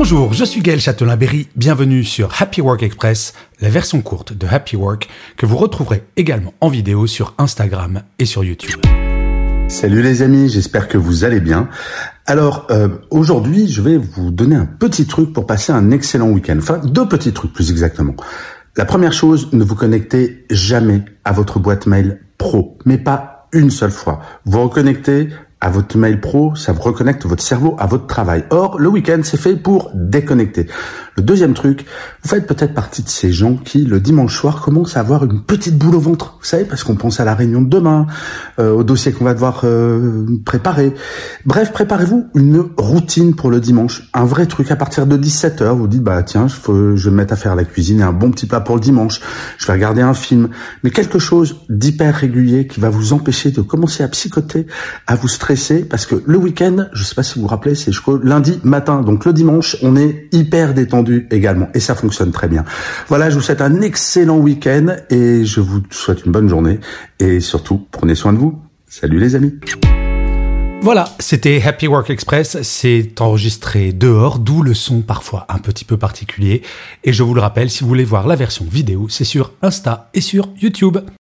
Bonjour, je suis Gaël Châtelain-Berry, bienvenue sur Happy Work Express, la version courte de Happy Work que vous retrouverez également en vidéo sur Instagram et sur YouTube. Salut les amis, j'espère que vous allez bien. Alors euh, aujourd'hui, je vais vous donner un petit truc pour passer un excellent week-end. Enfin, deux petits trucs plus exactement. La première chose, ne vous connectez jamais à votre boîte mail pro, mais pas une seule fois. Vous reconnectez à votre mail pro, ça vous reconnecte votre cerveau à votre travail. Or, le week-end, c'est fait pour déconnecter. Le deuxième truc, vous faites peut-être partie de ces gens qui, le dimanche soir, commencent à avoir une petite boule au ventre. Vous savez, parce qu'on pense à la réunion de demain, euh, au dossier qu'on va devoir euh, préparer. Bref, préparez-vous une routine pour le dimanche. Un vrai truc à partir de 17h. Vous dites, bah tiens, je, vais me mettre à faire la cuisine et un bon petit plat pour le dimanche. Je vais regarder un film. Mais quelque chose d'hyper régulier qui va vous empêcher de commencer à psychoter, à vous stresser. Parce que le week-end, je sais pas si vous vous rappelez, c'est jusqu'au lundi matin. Donc le dimanche, on est hyper détendu également. Et ça fonctionne très bien. Voilà, je vous souhaite un excellent week-end et je vous souhaite une bonne journée. Et surtout, prenez soin de vous. Salut les amis. Voilà, c'était Happy Work Express. C'est enregistré dehors, d'où le son parfois un petit peu particulier. Et je vous le rappelle, si vous voulez voir la version vidéo, c'est sur Insta et sur YouTube.